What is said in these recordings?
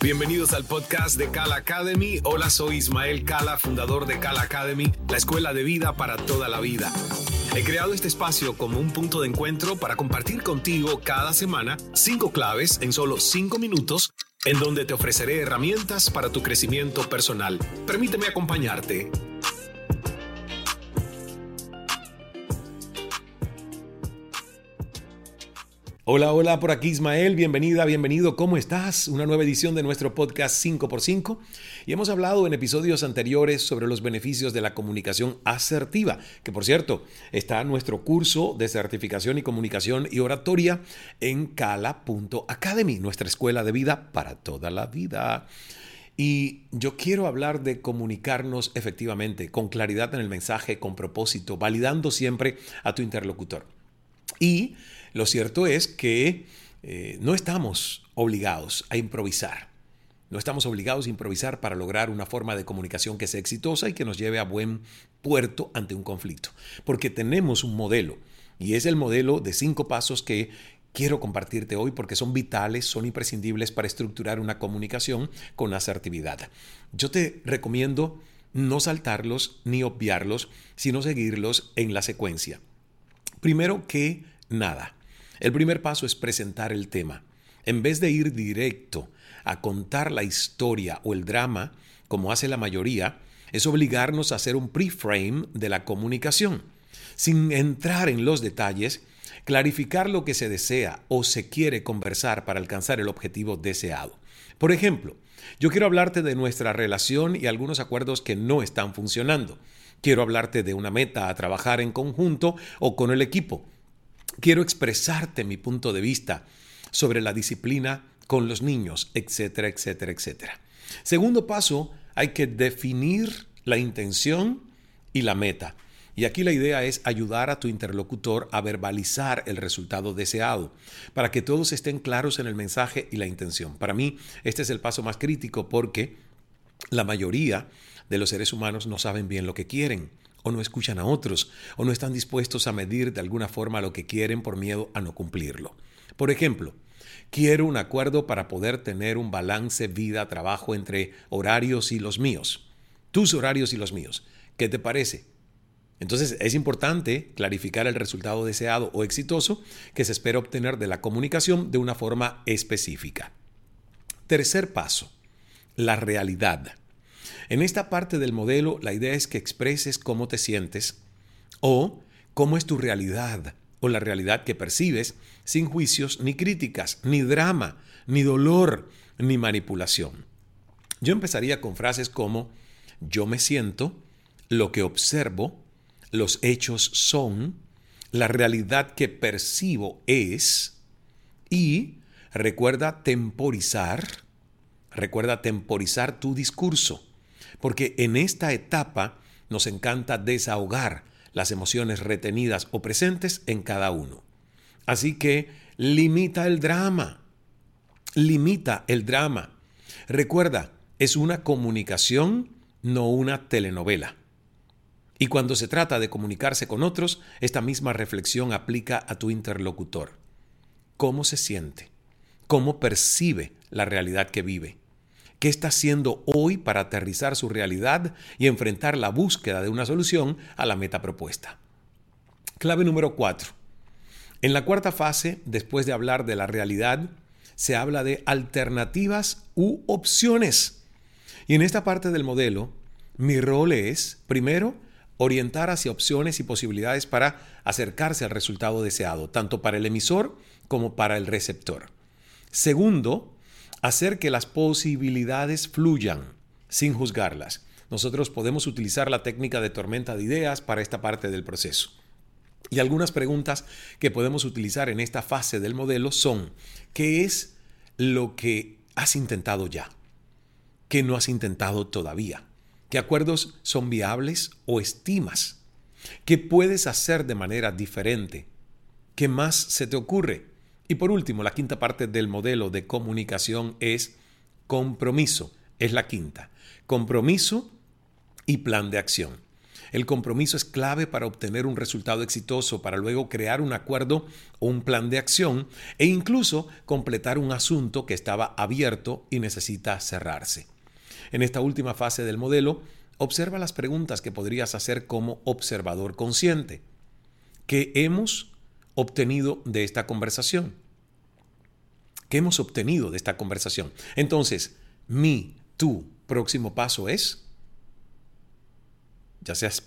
Bienvenidos al podcast de Kala Academy. Hola, soy Ismael Kala, fundador de Kala Academy, la escuela de vida para toda la vida. He creado este espacio como un punto de encuentro para compartir contigo cada semana cinco claves en solo cinco minutos en donde te ofreceré herramientas para tu crecimiento personal. Permíteme acompañarte Hola, hola, por aquí Ismael, bienvenida, bienvenido, ¿cómo estás? Una nueva edición de nuestro podcast 5x5 y hemos hablado en episodios anteriores sobre los beneficios de la comunicación asertiva, que por cierto está nuestro curso de certificación y comunicación y oratoria en cala.academy, nuestra escuela de vida para toda la vida. Y yo quiero hablar de comunicarnos efectivamente, con claridad en el mensaje, con propósito, validando siempre a tu interlocutor. Y lo cierto es que eh, no estamos obligados a improvisar. No estamos obligados a improvisar para lograr una forma de comunicación que sea exitosa y que nos lleve a buen puerto ante un conflicto. Porque tenemos un modelo y es el modelo de cinco pasos que quiero compartirte hoy porque son vitales, son imprescindibles para estructurar una comunicación con asertividad. Yo te recomiendo no saltarlos ni obviarlos, sino seguirlos en la secuencia. Primero que nada, el primer paso es presentar el tema. En vez de ir directo a contar la historia o el drama, como hace la mayoría, es obligarnos a hacer un preframe de la comunicación. Sin entrar en los detalles, clarificar lo que se desea o se quiere conversar para alcanzar el objetivo deseado. Por ejemplo, yo quiero hablarte de nuestra relación y algunos acuerdos que no están funcionando. Quiero hablarte de una meta a trabajar en conjunto o con el equipo quiero expresarte mi punto de vista sobre la disciplina con los niños, etcétera, etcétera, etcétera. Segundo paso, hay que definir la intención y la meta. Y aquí la idea es ayudar a tu interlocutor a verbalizar el resultado deseado, para que todos estén claros en el mensaje y la intención. Para mí, este es el paso más crítico porque la mayoría de los seres humanos no saben bien lo que quieren o no escuchan a otros, o no están dispuestos a medir de alguna forma lo que quieren por miedo a no cumplirlo. Por ejemplo, quiero un acuerdo para poder tener un balance vida-trabajo entre horarios y los míos. Tus horarios y los míos. ¿Qué te parece? Entonces es importante clarificar el resultado deseado o exitoso que se espera obtener de la comunicación de una forma específica. Tercer paso, la realidad. En esta parte del modelo, la idea es que expreses cómo te sientes o cómo es tu realidad o la realidad que percibes sin juicios ni críticas, ni drama, ni dolor, ni manipulación. Yo empezaría con frases como yo me siento, lo que observo, los hechos son, la realidad que percibo es y recuerda temporizar, recuerda temporizar tu discurso porque en esta etapa nos encanta desahogar las emociones retenidas o presentes en cada uno. Así que limita el drama, limita el drama. Recuerda, es una comunicación, no una telenovela. Y cuando se trata de comunicarse con otros, esta misma reflexión aplica a tu interlocutor. ¿Cómo se siente? ¿Cómo percibe la realidad que vive? Qué está haciendo hoy para aterrizar su realidad y enfrentar la búsqueda de una solución a la meta propuesta. Clave número 4. En la cuarta fase, después de hablar de la realidad, se habla de alternativas u opciones. Y en esta parte del modelo, mi rol es, primero, orientar hacia opciones y posibilidades para acercarse al resultado deseado, tanto para el emisor como para el receptor. Segundo, hacer que las posibilidades fluyan sin juzgarlas. Nosotros podemos utilizar la técnica de tormenta de ideas para esta parte del proceso. Y algunas preguntas que podemos utilizar en esta fase del modelo son, ¿qué es lo que has intentado ya? ¿Qué no has intentado todavía? ¿Qué acuerdos son viables o estimas? ¿Qué puedes hacer de manera diferente? ¿Qué más se te ocurre? Y por último, la quinta parte del modelo de comunicación es compromiso. Es la quinta. Compromiso y plan de acción. El compromiso es clave para obtener un resultado exitoso, para luego crear un acuerdo o un plan de acción e incluso completar un asunto que estaba abierto y necesita cerrarse. En esta última fase del modelo, observa las preguntas que podrías hacer como observador consciente. ¿Qué hemos obtenido de esta conversación? ¿Qué hemos obtenido de esta conversación? Entonces, mi, tu próximo paso es ya seas,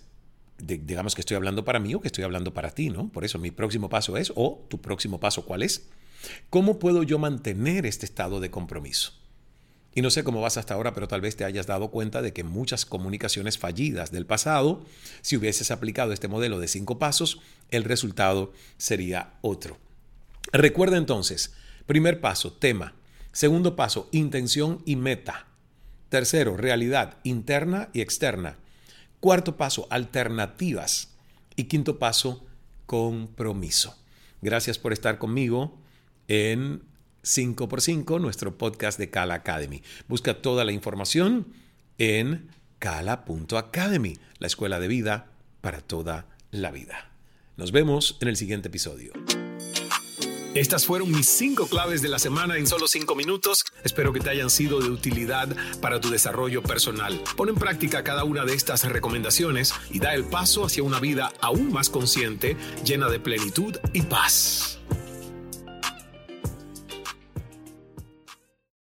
digamos que estoy hablando para mí o que estoy hablando para ti, ¿no? Por eso mi próximo paso es, o tu próximo paso, ¿cuál es? ¿Cómo puedo yo mantener este estado de compromiso? Y no sé cómo vas hasta ahora, pero tal vez te hayas dado cuenta de que muchas comunicaciones fallidas del pasado, si hubieses aplicado este modelo de cinco pasos, el resultado sería otro. Recuerda entonces, primer paso, tema. Segundo paso, intención y meta. Tercero, realidad interna y externa. Cuarto paso, alternativas. Y quinto paso, compromiso. Gracias por estar conmigo en 5x5, nuestro podcast de Cala Academy. Busca toda la información en cala.academy, la escuela de vida para toda la vida. Nos vemos en el siguiente episodio. Estas fueron mis cinco claves de la semana en solo cinco minutos. Espero que te hayan sido de utilidad para tu desarrollo personal. Pon en práctica cada una de estas recomendaciones y da el paso hacia una vida aún más consciente, llena de plenitud y paz.